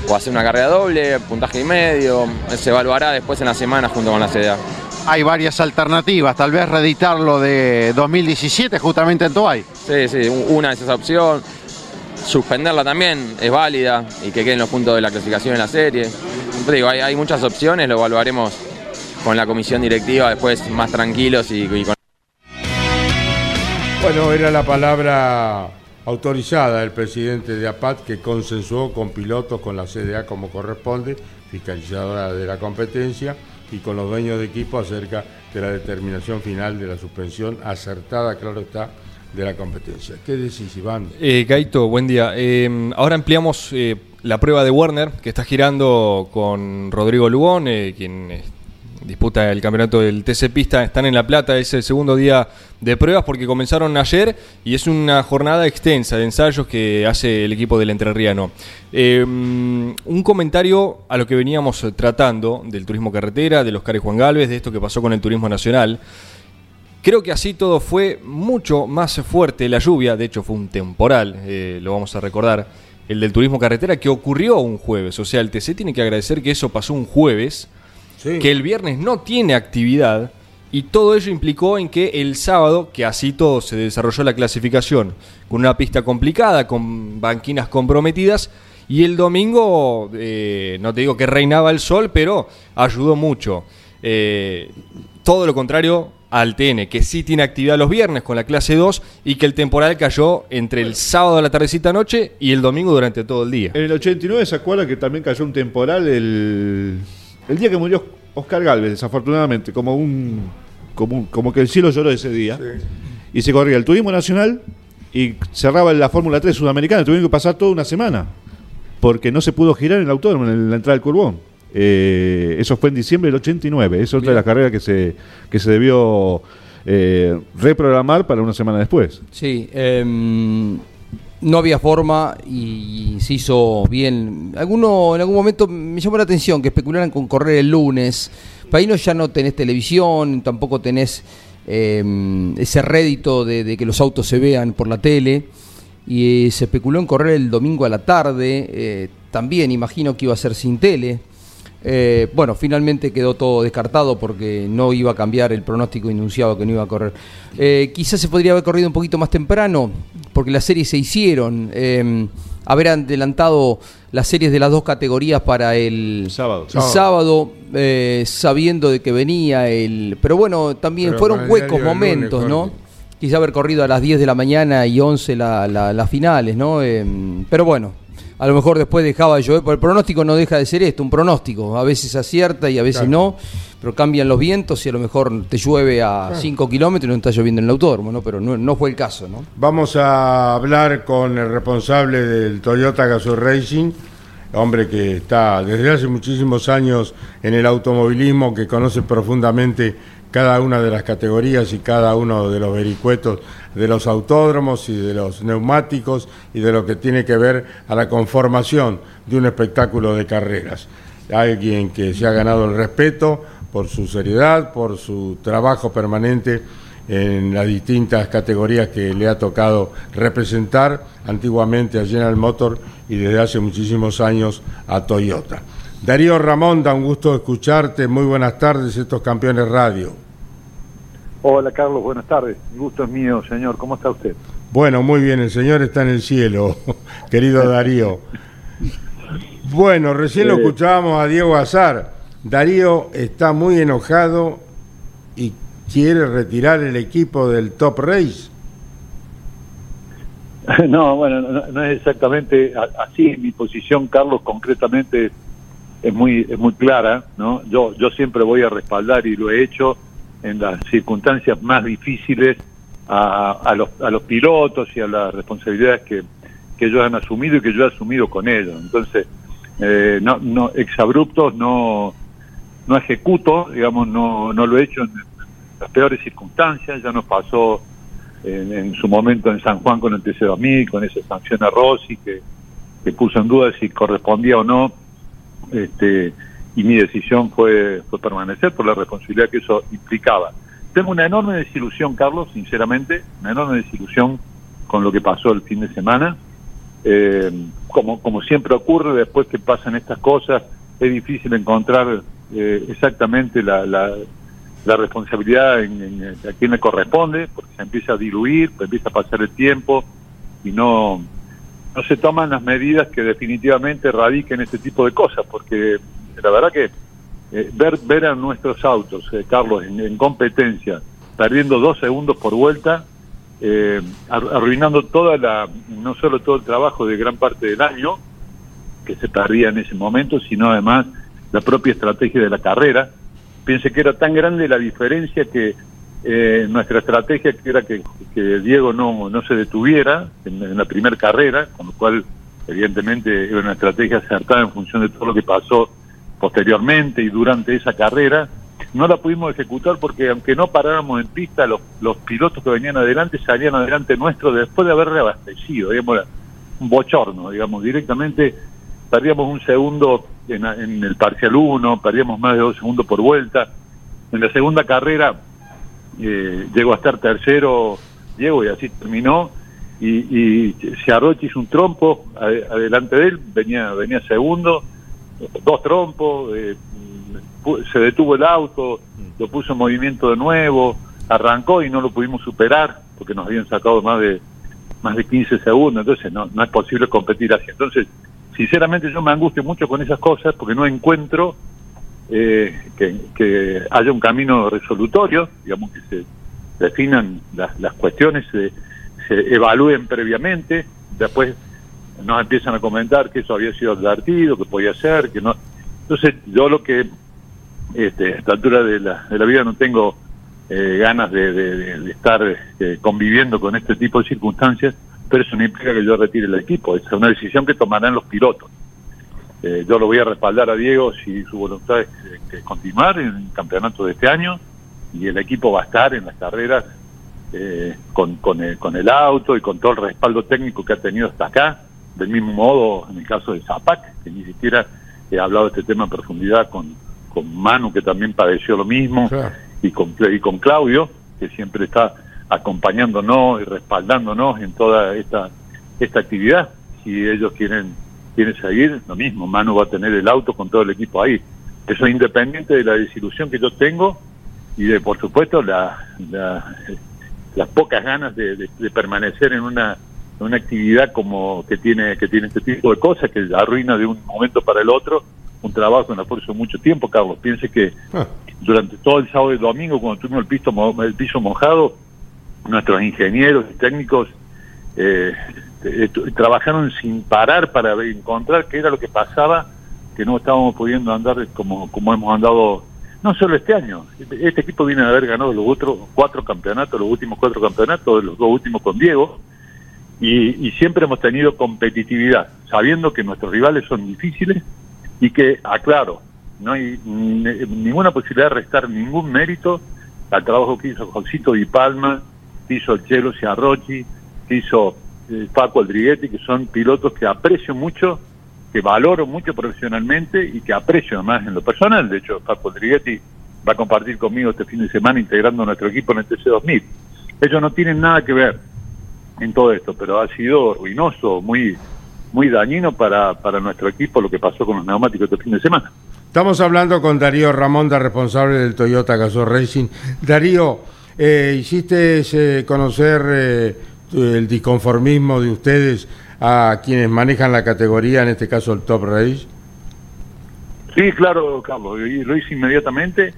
o hacer una carrera doble, puntaje y medio, se evaluará después en la semana junto con la CDA. Hay varias alternativas, tal vez reeditarlo de 2017 justamente en Toay. Sí, sí, una es esa opción. Suspenderla también es válida y que queden los puntos de la clasificación en la serie. Te digo, hay, hay muchas opciones, lo evaluaremos con la comisión directiva después más tranquilos y, y con Bueno, era la palabra autorizada del presidente de APAT que consensuó con pilotos, con la CDA como corresponde, fiscalizadora de la competencia, y con los dueños de equipo acerca de la determinación final de la suspensión acertada, claro está, de la competencia. ¿Qué decís, Iván? Eh, Gaito, buen día. Eh, ahora ampliamos eh, la prueba de Werner, que está girando con Rodrigo Lugón, eh, quien disputa el campeonato del TC Pista. Están en La Plata, es el segundo día de pruebas porque comenzaron ayer y es una jornada extensa de ensayos que hace el equipo del Entrerriano. Eh, un comentario a lo que veníamos tratando del turismo carretera, de los Cares Juan Galvez, de esto que pasó con el turismo nacional. Creo que así todo fue mucho más fuerte la lluvia, de hecho fue un temporal, eh, lo vamos a recordar, el del turismo carretera que ocurrió un jueves, o sea, el TC tiene que agradecer que eso pasó un jueves, Sí. que el viernes no tiene actividad y todo ello implicó en que el sábado, que así todo se desarrolló la clasificación, con una pista complicada, con banquinas comprometidas, y el domingo, eh, no te digo que reinaba el sol, pero ayudó mucho. Eh, todo lo contrario al TN, que sí tiene actividad los viernes con la clase 2 y que el temporal cayó entre el sábado a la tardecita noche y el domingo durante todo el día. En el 89 se acuerda que también cayó un temporal el, el día que murió Oscar Galvez, desafortunadamente, como un como, un- como que el cielo lloró ese día. Y se corría el turismo nacional y cerraba la Fórmula 3 sudamericana. Tuvieron que pasar toda una semana porque no se pudo girar en el autódromo en la entrada del Curbón. Eh, eso fue en diciembre del 89. Es otra de las carreras que se, que se debió eh, reprogramar para una semana después. Sí, em, no había forma y se hizo bien. Alguno en algún momento me llamó la atención que especularan con correr el lunes. Para ahí no, ya no tenés televisión, tampoco tenés em, ese rédito de, que los autos se vean por la tele. Y eh, se especuló en correr el domingo a la tarde. eh, también imagino que iba a ser sin tele. Eh, bueno, finalmente quedó todo descartado porque no iba a cambiar el pronóstico enunciado que no iba a correr. Eh, quizás se podría haber corrido un poquito más temprano porque las series se hicieron. eh, haber adelantado las series de las dos categorías para el Sábado. el sábado, eh, sabiendo de que venía el... Pero bueno, también Pero fueron huecos momentos, lunes, ¿no? Quizá haber corrido a las 10 de la mañana y 11 la- la- las finales, ¿no? Eh, pero bueno, a lo mejor después dejaba de llover, porque el pronóstico no deja de ser esto, un pronóstico. A veces acierta y a veces Claro. no, pero cambian los vientos y a lo mejor te llueve a 5 kilómetros y no está lloviendo en el autódromo, ¿no? Pero no, no fue el caso, ¿no? Vamos a hablar con el responsable del Toyota Gazoo Racing, hombre que está desde hace muchísimos años en el automovilismo, que conoce profundamente cada una de las categorías y cada uno de los vericuetos de los autódromos y de los neumáticos y de lo que tiene que ver a la conformación de un espectáculo de carreras. Alguien que se ha ganado el respeto por su seriedad, por su trabajo permanente en las distintas categorías que le ha tocado representar antiguamente a General Motor y desde hace muchísimos años a Toyota. Darío Ramón, da un gusto escucharte. Muy buenas tardes, estos campeones radio. Hola Carlos, buenas tardes. El gusto es mío, señor. ¿Cómo está usted? Bueno, muy bien, el señor está en el cielo, querido Darío. Bueno, recién lo Eh. escuchábamos a Diego Azar. Darío está muy enojado y quiere retirar el equipo del Top Race. No, bueno, no, no es exactamente así. Mi posición, Carlos, concretamente es, muy es muy clara, ¿no? Yo yo siempre voy a respaldar y lo he hecho en las circunstancias más difíciles a, a los a los pilotos y a las responsabilidades que, que ellos han asumido y que yo he asumido con ellos. Entonces, eh, no no exabruptos no no ejecuto, digamos, no no lo he hecho en las peores circunstancias. Ya nos pasó en, en su momento en San Juan con el TC2000, con esa sanción a Rossi que, que puso en duda si correspondía o no, este, y mi decisión fue, fue permanecer por la responsabilidad que eso implicaba. Tengo una enorme desilusión, Carlos, sinceramente, una enorme desilusión con lo que pasó el fin de semana. Eh, como, como siempre ocurre, después que pasan estas cosas, es difícil encontrar eh, exactamente la, la, la responsabilidad en, a quién le corresponde, porque se empieza a diluir, pues empieza a pasar el tiempo y no, no se toman las medidas que definitivamente radiquen este tipo de cosas, porque la verdad que eh, ver, ver a nuestros autos, eh, Carlos, en, en competencia, perdiendo dos segundos por vuelta, eh, ar- arruinando toda la, no solo todo el trabajo de gran parte del año, que se perdía en ese momento, sino además la propia estrategia de la carrera. Piense que era tan grande la diferencia que eh, nuestra estrategia que era que, Diego no, no se detuviera en, la primera carrera, con lo cual evidentemente era una estrategia acertada en función de todo lo que pasó posteriormente y durante esa carrera. No la pudimos ejecutar porque aunque no paráramos en pista, los, los pilotos que venían adelante salían adelante nuestro después de haber reabastecido, digamos, un bochorno, digamos, directamente perdíamos un segundo en, en el parcial 1, perdíamos más de dos segundos por vuelta. En la segunda carrera eh, llegó a estar tercero Diego y así terminó. Y, y Ciarrochi hizo un trompo ade- adelante de él, venía, venía segundo, dos trompos, eh, se detuvo el auto, lo puso en movimiento de nuevo, arrancó y no lo pudimos superar porque nos habían sacado más de más de 15 segundos, entonces no, no es posible competir así. Entonces, sinceramente yo me angustio mucho con esas cosas porque no encuentro eh, que, que haya un camino resolutorio, digamos que se definan las, las cuestiones, se, se evalúen previamente, después nos empiezan a comentar que eso había sido advertido, que podía ser, que no. Entonces yo lo que este, a esta altura de la, de la vida no tengo eh, ganas de, de- estar eh, conviviendo con este tipo de circunstancias, pero eso no implica que yo retire el equipo, es una decisión que tomarán los pilotos. Eh, yo lo voy a respaldar a Diego si su voluntad es continuar en el campeonato de este año y el equipo va a estar en las carreras eh, con, con, el, con el auto y con todo el respaldo técnico que ha tenido hasta acá. Del mismo modo, en el caso de Zapac, que ni siquiera he hablado de este tema en profundidad con, con Manu, que también padeció lo mismo, Claro. y, con, y con Claudio, que siempre está acompañándonos y respaldándonos en toda esta, esta actividad. Si ellos quieren, quieren seguir, lo mismo, Manu va a tener el auto con todo el equipo ahí. Eso es independiente de la desilusión que yo tengo y de, por supuesto, la, la- las pocas ganas de, de- de permanecer en una, en una actividad como que tiene que tiene este tipo de cosas que arruina de un momento para el otro un trabajo en esfuerzo de mucho tiempo, Carlos. Piense que Ah, durante todo el sábado y el domingo, cuando tuvimos el piso, el piso mojado, nuestros ingenieros y técnicos eh, tu- trabajaron sin parar para encontrar qué era lo que pasaba, que no estábamos pudiendo andar como, como hemos andado, no solo este año. Este, este equipo viene de haber ganado los otros cuatro campeonatos, los últimos cuatro campeonatos, los dos últimos con Diego, y, y siempre hemos tenido competitividad, sabiendo que nuestros rivales son difíciles y que, aclaro, no hay ni- ninguna posibilidad de restar ningún mérito al trabajo que hizo Josito Di Palma, que hizo el Chelo Ciarrochi, que hizo Paco Aldriguetti, que son pilotos que aprecio mucho, que valoro mucho profesionalmente y que aprecio además en lo personal. De hecho, Paco Aldriguetti va a compartir conmigo este fin de semana integrando nuestro equipo en el TC2000. Ellos no tienen nada que ver en todo esto, pero ha sido ruinoso, muy muy dañino para, para nuestro equipo lo que pasó con los neumáticos este fin de semana. Estamos hablando con Darío Ramonda, responsable del Toyota Gazoo Racing. Darío, eh, hiciste eh, conocer eh, el disconformismo de ustedes a quienes manejan la categoría, en este caso el Top Race. Sí, claro, Carlos, y lo hice inmediatamente.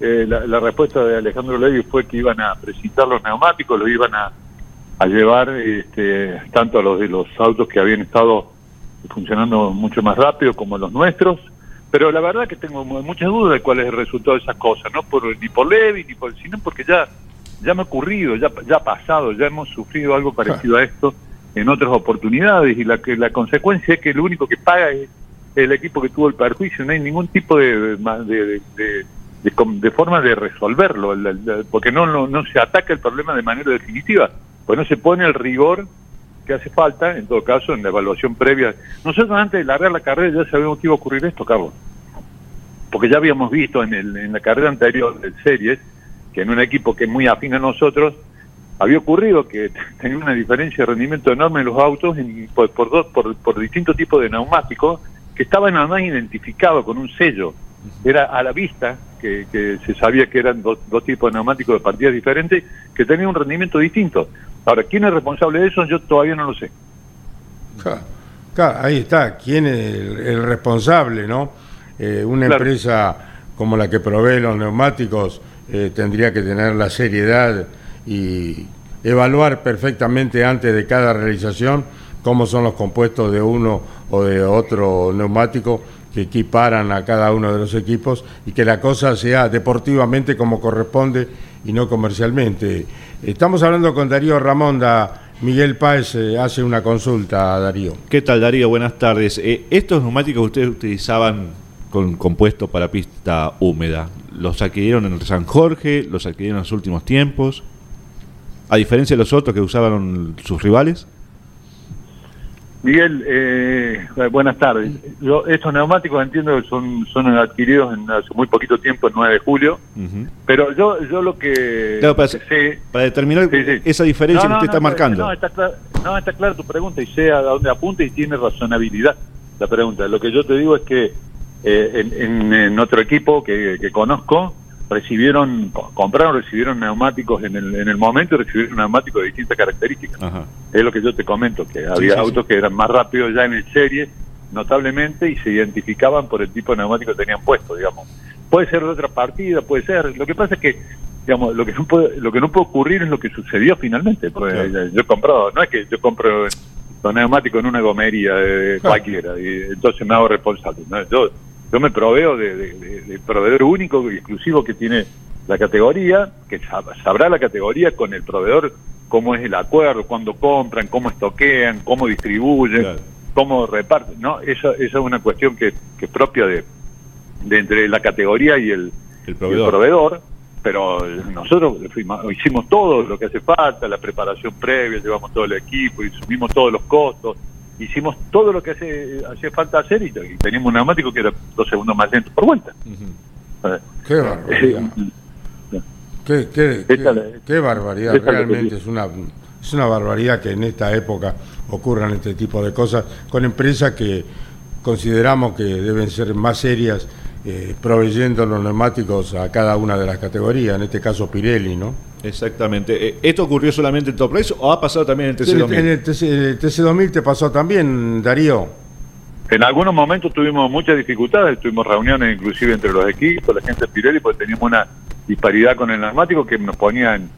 Eh, la, la respuesta de Alejandro Levy fue que iban a presentar los neumáticos, los iban a, a llevar este, tanto a los de los autos que habían estado funcionando mucho más rápido como los nuestros. Pero la verdad que tengo mu- muchas dudas de cuál es el resultado de esas cosas, no por ni por Levy ni por sino porque ya ya me ha ocurrido, ya ya ha pasado, ya hemos sufrido algo parecido a esto en otras oportunidades y la que la consecuencia es que lo único que paga es el equipo que tuvo el perjuicio, no hay ningún tipo de, de, de- de- forma de resolverlo, porque no, no, no se ataca el problema de manera definitiva, pues no se pone el rigor que hace falta, en todo caso, en la evaluación previa. Nosotros antes de largar la carrera ya sabíamos que iba a ocurrir esto, Carlos, porque ya habíamos visto en, el, en la carrera anterior del Series, que en un equipo que es muy afín a nosotros, había ocurrido que tenía una diferencia de rendimiento enorme en los autos en- por, por, dos- por, por distintos tipos de neumáticos que estaban además identificados con un sello. Era a la vista que, que se sabía que eran dos, dos tipos de neumáticos de partidas diferentes que tenían un rendimiento distinto. Ahora, ¿quién es responsable de eso? Yo todavía no lo sé. Claro, claro, ahí está. ¿Quién es el, el responsable, no? Eh, una Claro. empresa como la que provee los neumáticos eh, tendría que tener la seriedad y evaluar perfectamente antes de cada realización cómo son los compuestos de uno o de otro neumático que equiparan a cada uno de los equipos y que la cosa sea deportivamente como corresponde y no comercialmente. Estamos hablando con Darío Ramonda. Miguel Páez eh, hace una consulta a Darío. ¿Qué tal, Darío? Buenas tardes. Eh, estos neumáticos que ustedes utilizaban con compuesto para pista húmeda, ¿los adquirieron en el San Jorge? ¿Los adquirieron en los últimos tiempos? A diferencia de los otros que usaban sus rivales. Miguel, eh, buenas tardes. Yo, estos neumáticos entiendo que son, son adquiridos en hace muy poquito tiempo, el 9 de julio, pero yo, yo lo que Claro, para, que sé... para determinar Sí, sí. esa diferencia No, que no, usted está marcando. No está, clara, no, está clara tu pregunta y sé a dónde apunta y tiene razonabilidad la pregunta. Lo que yo te digo es que eh, en, en- otro equipo que, que conozco recibieron, co- compraron, recibieron neumáticos en el, en el momento y recibieron neumáticos de distintas características. Ajá. Es lo que yo te comento, que había sí, sí. autos que eran más rápidos ya en el serie, notablemente, y se identificaban por el tipo de neumático que tenían puesto, digamos. Puede ser de otra partida, puede ser. Lo que pasa es que, digamos, lo que no puede, lo que no puede ocurrir es lo que sucedió finalmente. Porque Claro. yo he comprado, no es que yo compro los neumáticos en una gomería de cualquiera, y entonces me hago responsable. ¿no? Yo, yo me proveo de, de- de- de proveedor único y exclusivo que tiene la categoría, que sab- sabrá la categoría con el proveedor cómo es el acuerdo, cuándo compran, cómo estoquean, cómo distribuyen, Claro. cómo reparten. No, eso, eso es una cuestión que, que es propia de, de entre la categoría y el, El y el proveedor. proveedor, pero nosotros hicimos todo lo que hace falta, la preparación previa, llevamos todo el equipo, y subimos todos los costos, hicimos todo lo que hace, hacía falta hacer y, y teníamos un neumático que era dos segundos más lento por vuelta. Eh, Qué barbaridad. Qué, qué- Esta qué- la- qué barbaridad, realmente es una, es una barbaridad que en esta época ocurran este tipo de cosas con empresas que consideramos que deben ser más serias eh, proveyendo los neumáticos a cada una de las categorías, en este caso Pirelli, ¿no? Exactamente. Eh, ¿Esto ocurrió solamente en Top Race o ha pasado también en el En el, TC2000? en el TC, el TC2000 te pasó también, Darío. En algunos momentos tuvimos muchas dificultades, tuvimos reuniones inclusive entre los equipos, la gente de Pirelli, porque teníamos una disparidad con el neumático que nos ponía en,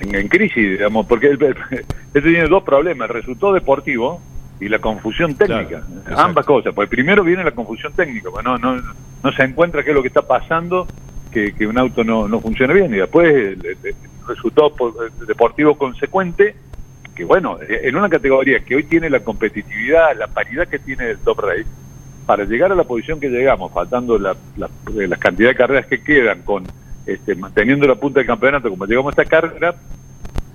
en- en crisis, digamos, porque el- el- este tiene dos problemas, el resultado deportivo y la confusión técnica, Claro, ambas cosas, pues primero viene la confusión técnica, pues no, no, no se encuentra qué es lo que está pasando, que, que un auto no, no funciona bien, y después el resultado po- deportivo consecuente, que bueno, en una categoría que hoy tiene la competitividad, la paridad que tiene el top race, para llegar a la posición que llegamos, faltando la, la, eh, la cantidad de carreras que quedan, con este, manteniendo la punta del campeonato como llegamos a esta carrera,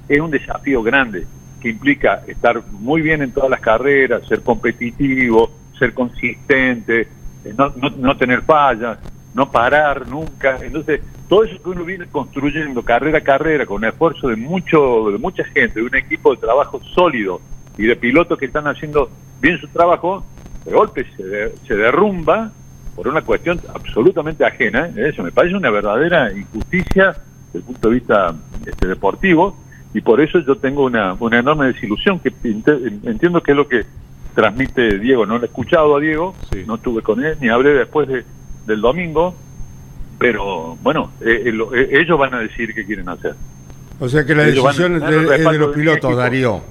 es un desafío grande que implica estar muy bien en todas las carreras, ser competitivo, ser consistente, eh, no, no, no tener fallas, no parar nunca. Entonces, todo eso que uno viene construyendo carrera a carrera con un esfuerzo de mucho de mucha gente, de un equipo de trabajo sólido y de pilotos que están haciendo bien su trabajo, de golpe se, de- se derrumba por una cuestión absolutamente ajena. ¿eh? Eso me parece una verdadera injusticia desde el punto de vista este, deportivo y por eso yo tengo una, una enorme desilusión que entiendo que es lo que transmite Diego. No lo he escuchado a Diego, Sí. no estuve con él ni hablé después de- del domingo, pero bueno, eh, eh, lo- eh, ellos van a decir qué quieren hacer. O sea que la Ellos decisión es de, es los pilotos. Darío.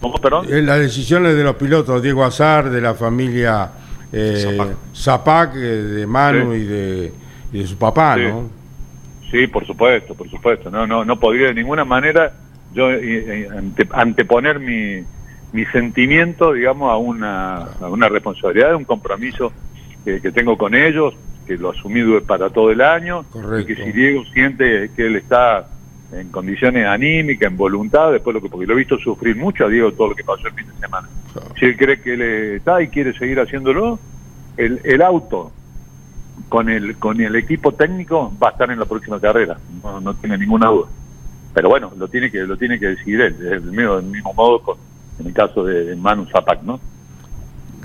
¿Cómo, perdón? Eh, Las decisiones de los pilotos, Diego Azar, de la familia eh, Zapac. Zapac, eh, de Manu Sí. y, de, y de su papá, Sí. ¿no? Sí, por supuesto, por supuesto. No, no, no podría de ninguna manera yo ante- anteponer mi, mi sentimiento, digamos, a una, a una responsabilidad, a un compromiso que, que tengo con ellos, que lo asumido es para todo el año, Correcto. y que si Diego siente que él está en condiciones anímicas, en voluntad, después lo que, porque lo he visto sufrir mucho a Diego todo lo que pasó el fin de semana. Si él cree que él está y quiere seguir haciéndolo, el, el auto con el con el equipo técnico va a estar en la próxima carrera, no, no tiene ninguna duda. Pero bueno, lo tiene que lo tiene que decidir él, del mismo, del mismo modo con, en el caso de Manu Zapac, ¿no?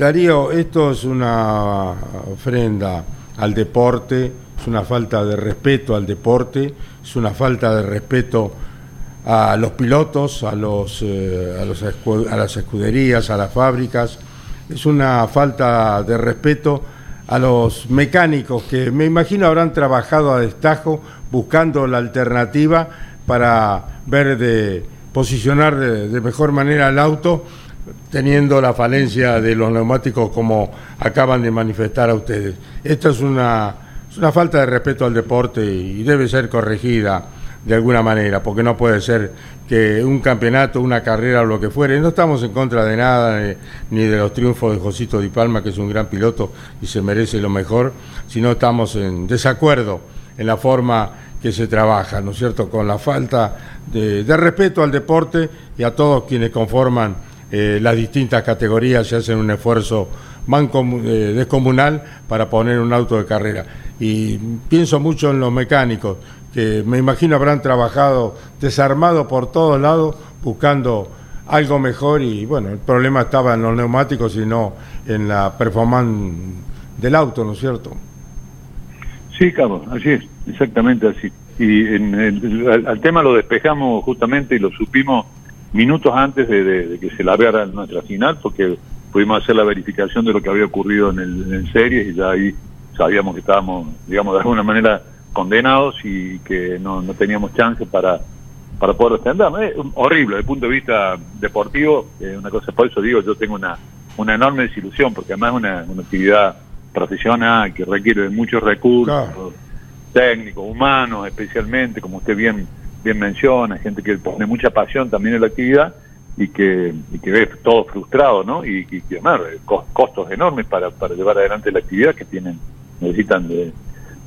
Darío, esto es una ofrenda al deporte, es una falta de respeto al deporte, es una falta de respeto a los pilotos, a, los, eh, a, las escuderías, a las fábricas, es una falta de respeto a los mecánicos que me imagino habrán trabajado a destajo buscando la alternativa para ver de posicionar de, de mejor manera el auto teniendo la falencia de los neumáticos como acaban de manifestar a ustedes. Esto es una, es una falta de respeto al deporte y debe ser corregida de alguna manera, porque no puede ser que un campeonato, una carrera o lo que fuere, no estamos en contra de nada, ni, ni de los triunfos de Josito Di Palma, que es un gran piloto y se merece lo mejor, sino estamos en desacuerdo en la forma que se trabaja, ¿no es cierto?, con la falta de, de respeto al deporte y a todos quienes conforman eh, las distintas categorías y hacen un esfuerzo eh, descomunal para poner un auto de carrera. Y pienso mucho en los mecánicos, que me imagino habrán trabajado desarmado por todos lados buscando algo mejor y bueno, el problema estaba en los neumáticos y no en la performance del auto, ¿no es cierto? Sí, Carlos, así es, exactamente así. Y en el- al tema lo despejamos justamente y lo supimos minutos antes de, de- de que se largara nuestra final, porque pudimos hacer la verificación de lo que había ocurrido en el, en el series y ya ahí sabíamos que estábamos, digamos, de alguna manera condenados y que no, no teníamos chance para para poder defender. Es horrible desde el punto de vista deportivo, eh, una cosa, por eso digo, yo tengo una, una enorme desilusión, porque además es una, una actividad profesional que requiere de muchos recursos, técnicos, humanos especialmente, como usted bien bien menciona, gente que pone mucha pasión también en la actividad y que, y que ve todo frustrado, ¿no? Y, que además eh, cos- costos enormes para, para llevar adelante la actividad que tienen, necesitan de,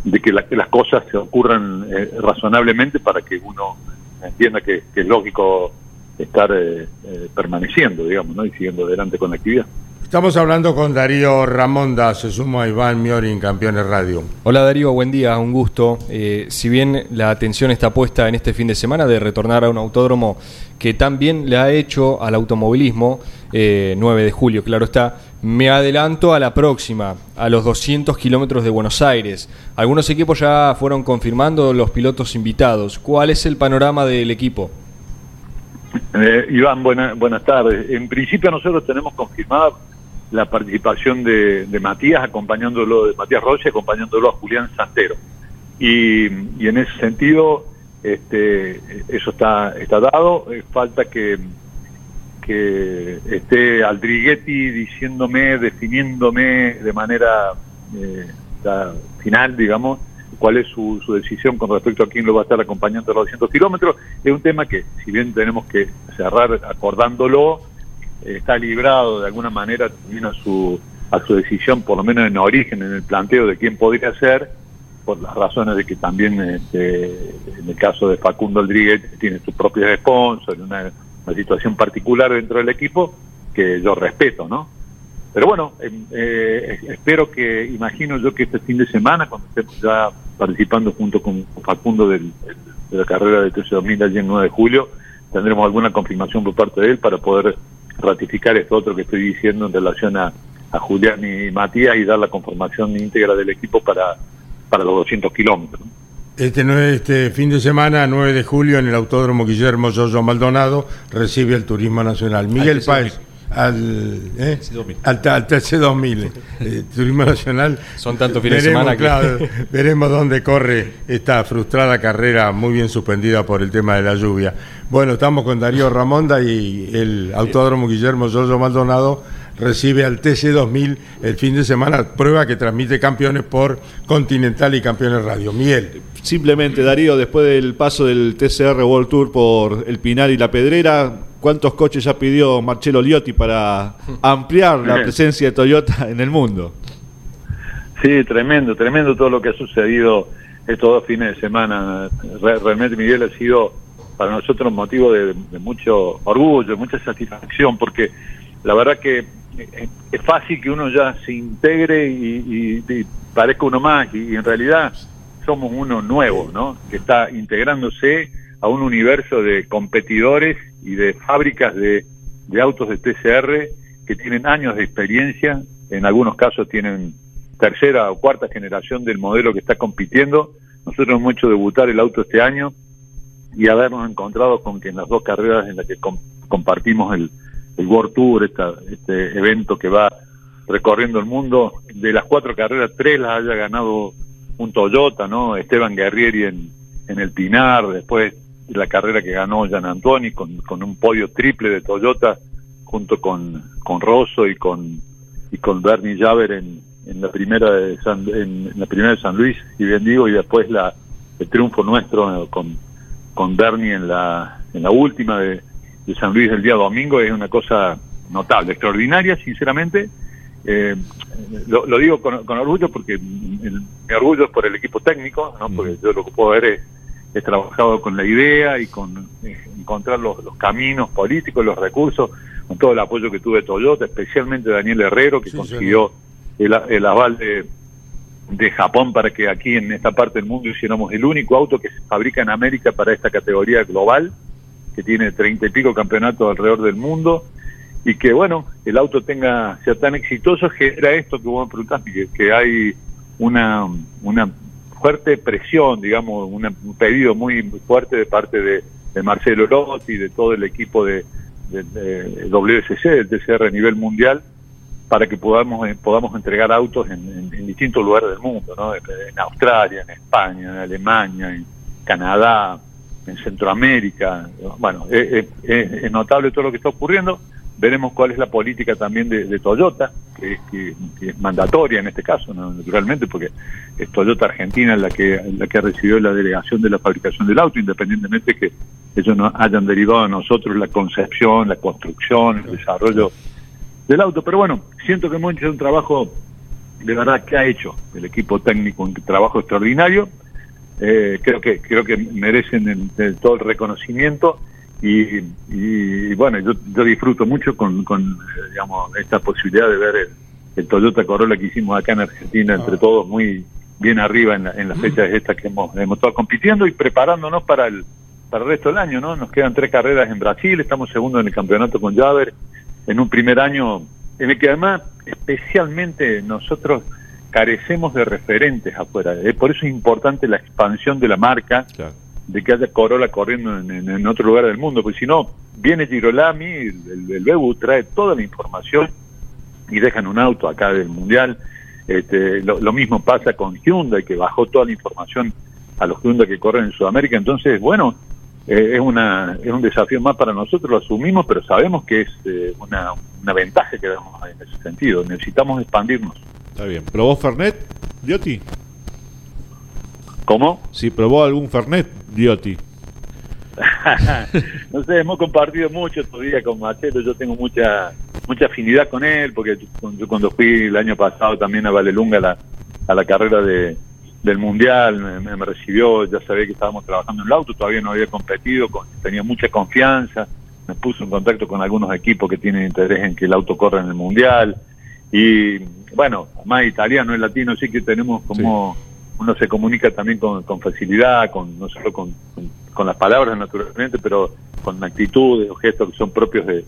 de que, la- que las cosas se ocurran eh, razonablemente para que uno entienda que, que es lógico estar eh, eh, permaneciendo, digamos, ¿no? Y siguiendo adelante con la actividad. Estamos hablando con Darío Ramonda, se suma a Iván Miori en Campeones Radio. Hola Darío, buen día, un gusto. Eh, si bien la atención está puesta en este fin de semana de retornar a un autódromo que tan bien le ha hecho al automovilismo, eh, 9 de julio, claro está, me adelanto a la próxima, a los 200 kilómetros de Buenos Aires. Algunos equipos ya fueron confirmando los pilotos invitados. ¿Cuál es el panorama del equipo? Eh, Iván, buena- buenas tardes. En principio nosotros tenemos confirmada la participación de, de Matías, acompañándolo, de Matías Roche, acompañándolo a Julián Santero. Y, en ese sentido, este, eso está, está dado. Eh, falta que, que esté Aldriguetti diciéndome, definiéndome de manera eh, final, digamos, cuál es su, su decisión con respecto a quién lo va a estar acompañando a los 200 kilómetros. Es un tema que, si bien tenemos que cerrar acordándolo, está librado de alguna manera también a su, a su decisión, por lo menos en origen, en el planteo de quién podría ser, por las razones de que también este, en el caso de Facundo Aldriguez tiene sus propios sponsors, una, una situación particular dentro del equipo que yo respeto, ¿no? Pero bueno, eh, eh, espero que, imagino yo que este fin de semana, cuando estemos ya participando junto con Facundo del- de la carrera de TC2000 allí el 9 de julio, tendremos alguna confirmación por parte de él para poder ratificar esto otro que estoy diciendo en relación a, a Julián y Matías y dar la conformación íntegra del equipo para, para los 200 kilómetros. ¿no? Este, este fin de semana, 9 de julio, en el Autódromo Guillermo Yoyo Maldonado, recibe el Turismo Nacional. Miguel TC2000. Páez, al, ¿eh? al, al TC2000, eh, Turismo Nacional. Son tantos fines de semana que- claro, veremos dónde corre esta frustrada carrera, muy bien suspendida por el tema de la lluvia. Bueno, estamos con Darío Ramonda y el Autódromo Guillermo Yoyo Maldonado recibe al TC2000 el fin de semana, prueba que transmite campeones por Continental y Campeones Radio. Miguel. Simplemente, Darío, después del paso del TCR World Tour por el Pinar y la Pedrera, ¿cuántos coches ya pidió Marcelo Liotti para ampliar la presencia de Toyota en el mundo? Sí, tremendo, tremendo todo lo que ha sucedido estos dos fines de semana. Re- realmente, Miguel, ha sido para nosotros motivo de, de mucho orgullo, de mucha satisfacción, porque la verdad que eh, es fácil que uno ya se integre y, y- y parezca uno más, y, y en realidad somos uno nuevo, ¿no? Que está integrándose a un universo de competidores y de fábricas de, de autos de TCR que tienen años de experiencia, en algunos casos tienen tercera o cuarta generación del modelo que está compitiendo. Nosotros hemos hecho debutar el auto este año y habernos encontrado con que en las dos carreras en las que com- compartimos el, World Tour, esta- este evento que va recorriendo el mundo, de las cuatro carreras, tres las haya ganado un Toyota, ¿no? Esteban Guerrieri en el Pinar, después la carrera que ganó Gian Antoni con, con un podio triple de Toyota junto con, con Rosso y con y con Bernie Javer en, en la primera de San, en, en la primera de San Luis, y bien digo, y después la el triunfo nuestro eh, con, con Bernie en la en la última de, de San Luis el día domingo es una cosa notable, extraordinaria, sinceramente. Eh, lo, lo digo con, con orgullo porque el- mi orgullo es por el equipo técnico, ¿no? porque yo lo que puedo ver es, he trabajado con la idea y con eh, encontrar los, los caminos políticos, los recursos, con todo el apoyo que tuve de Toyota, especialmente Daniel Herrero, que Sí, consiguió el, el aval de, de Japón para que aquí en esta parte del mundo hiciéramos el único auto que se fabrica en América para esta categoría global, que tiene treinta y pico campeonatos alrededor del mundo, y que bueno, el auto tenga sea tan exitoso genera esto que vos me preguntaste, que, que hay una, una fuerte presión, digamos, una- un pedido muy, fuerte de parte de, de Marcelo Lotti, de todo el equipo de, de- de WSC, del TCR a nivel mundial, para que podamos eh, podamos entregar autos en, distintos lugares del mundo, ¿no? En, Australia, en España, en Alemania, en Canadá, en Centroamérica. Bueno, es- es notable todo lo que está ocurriendo. Veremos cuál es la política también de, Toyota, que, es- que- es mandatoria en este caso, ¿no? naturalmente, porque es Toyota Argentina la que la que ha recibido la delegación de la fabricación del auto, independientemente que ellos no hayan derivado a nosotros la concepción, la construcción, el desarrollo del auto. Pero bueno, siento que hemos hecho un trabajo de verdad que ha hecho el equipo técnico, un trabajo extraordinario. Eh, creo que creo que merecen el- el- todo el reconocimiento y, y, bueno, yo, yo disfruto mucho con, con, eh, digamos esta posibilidad de ver el, el Toyota Corolla que hicimos acá en Argentina entre todos muy bien arriba en, la- en las fechas estas que hemos, hemos estado compitiendo y preparándonos para el para el resto del año, ¿no? Nos quedan tres carreras en Brasil, estamos segundos en el campeonato con Javer, en un primer año en el que además especialmente nosotros carecemos de referentes afuera. Eh, Por eso es importante la expansión de la marca, Claro. De que haya Corolla corriendo en, en- en otro lugar del mundo, porque si no, viene Girolami, el, el, el Bebu trae toda la información y dejan un auto acá del Mundial. Este, lo, lo mismo pasa con Hyundai, que bajó toda la información a los Hyundai que corren en Sudamérica. Entonces, bueno, eh, es, una, es un desafío más para nosotros, lo asumimos, pero sabemos que es eh, una, una ventaja que damos en ese sentido. Necesitamos expandirnos. Está bien. ¿Probó Fernet, Diotti? ¿Cómo? Si probó algún Fernet, Diotti. no sé, hemos compartido mucho todavía con Marcelo, yo tengo mucha mucha afinidad con él, porque yo, yo cuando fui el año pasado también a Valelunga a la, a la carrera de, del Mundial, me, me- me recibió, ya sabía que estábamos trabajando en el auto, todavía no había competido, con- tenía mucha confianza, me puso en contacto con algunos equipos que tienen interés en que el auto corra en el Mundial, y bueno, más italiano, es latino, sí que tenemos como uno se comunica también con, con facilidad, con no solo con, con, con las palabras naturalmente, pero con actitudes o gestos que son propios de,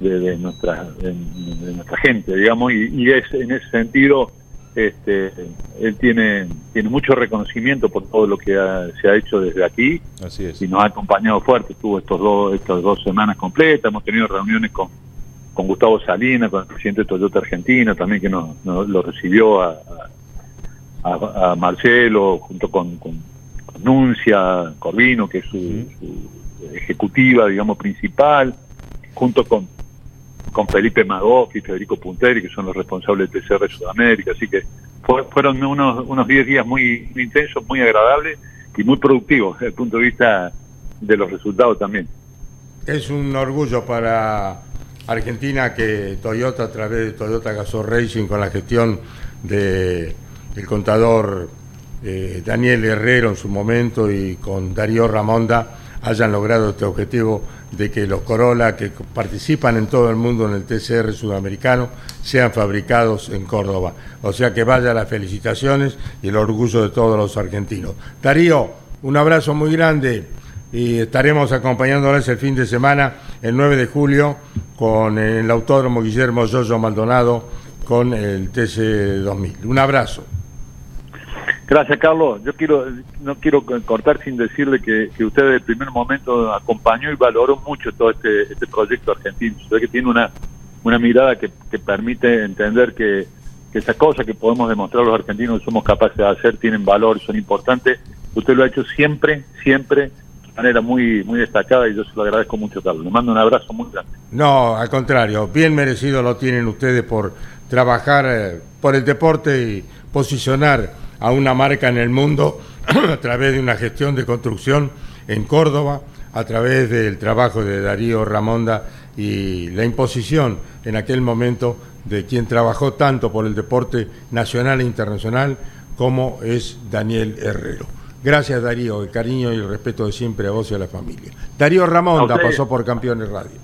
de, de nuestra de, de nuestra gente, digamos, y, y es en ese sentido este él tiene tiene mucho reconocimiento por todo lo que ha- se ha hecho desde aquí Así es. y nos ha acompañado fuerte, estuvo estos dos estas dos semanas completas, hemos tenido reuniones con con Gustavo Salinas, con el presidente de Toyota Argentina, también que nos, nos- lo recibió a, a, a- a Marcelo, junto con, con, con Nuncia Corvino, que es su, su ejecutiva, digamos, principal, junto con, con Felipe Magoff y Federico Punteri, que son los responsables del TCR Sudamérica. Así que fue- fueron unos, unos 10 días muy, muy intensos, muy agradables y muy productivos desde el punto de vista de los resultados también. Es un orgullo para Argentina que Toyota, a través de Toyota Gazoo Racing, con la gestión de el contador eh, Daniel Herrero en su momento y con Darío Ramonda hayan logrado este objetivo de que los Corolla que participan en todo el mundo en el TCR sudamericano sean fabricados en Córdoba. O sea que vaya las felicitaciones y el orgullo de todos los argentinos. Darío, un abrazo muy grande y estaremos acompañándoles el fin de semana, el 9 de julio, con el Autódromo Guillermo Yoyo Maldonado con el TC2000. Un abrazo. Gracias, Carlos. Yo quiero no quiero cortar sin decirle que, que usted desde el primer momento acompañó y valoró mucho todo este, este proyecto argentino. Usted que tiene una, una mirada que, que permite entender que, que esas cosas que podemos demostrar los argentinos que somos capaces de hacer tienen valor, son importantes. Usted lo ha hecho siempre, siempre, de manera muy, muy destacada y yo se lo agradezco mucho, Carlos. Le mando un abrazo muy grande. No, al contrario, bien merecido lo tienen ustedes por trabajar eh, por el deporte y posicionar a una marca en el mundo a través de una gestión de construcción en Córdoba, a través del trabajo de Darío Ramonda y la imposición en aquel momento de quien trabajó tanto por el deporte nacional e internacional como es Daniel Herrero. Gracias Darío, el cariño y el respeto de siempre a vos y a la familia. Darío Ramonda pasó por Campeones Radio.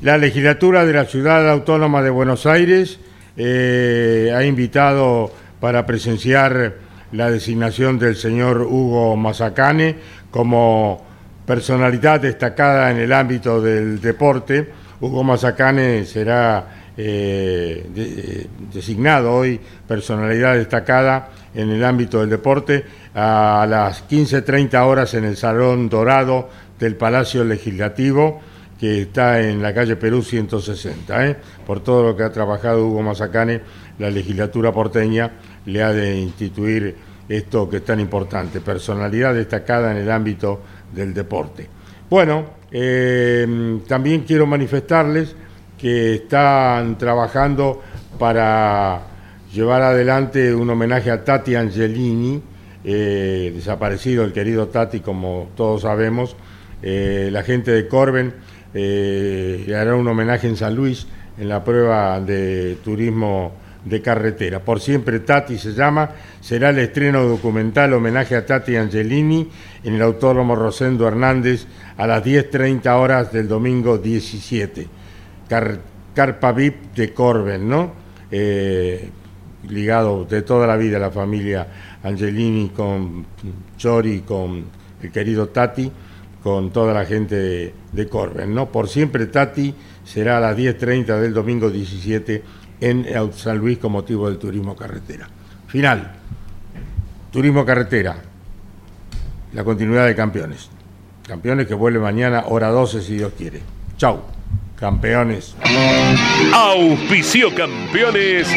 La legislatura de la Ciudad Autónoma de Buenos Aires eh, ha invitado para presenciar la designación del señor Hugo Mazacane como personalidad destacada en el ámbito del deporte. Hugo Mazacane será eh, de, designado hoy personalidad destacada en el ámbito del deporte a las 15.30 horas en el Salón Dorado del Palacio Legislativo que está en la calle Perú 160. ¿eh? Por todo lo que ha trabajado Hugo Mazacane, la legislatura porteña le ha de instituir esto que es tan importante, personalidad destacada en el ámbito del deporte. Bueno, eh, también quiero manifestarles que están trabajando para llevar adelante un homenaje a Tati Angelini, eh, desaparecido el querido Tati, como todos sabemos. Eh, la gente de Corben le hará un homenaje en San Luis en la prueba de turismo de carretera. Por siempre Tati se llama, será el estreno documental homenaje a Tati Angelini en el Autódromo Rosendo Hernández a las 10.30 horas del domingo 17. Carpa VIP de Corben, ¿no? Eh, ligado de toda la vida a la familia Angelini con Chori, con el querido Tati, con toda la gente de, de Corben, ¿no? Por siempre Tati será a las 10.30 del domingo 17 en San Luis con motivo del turismo carretera. Final. Turismo carretera. La continuidad de campeones. Campeones que vuelve mañana, hora 12 si Dios quiere. Chau. Campeones. Auspicio campeones.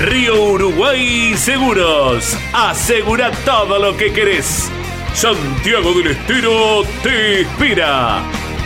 Río Uruguay Seguros. Asegura todo lo que querés. Santiago del Estero te inspira.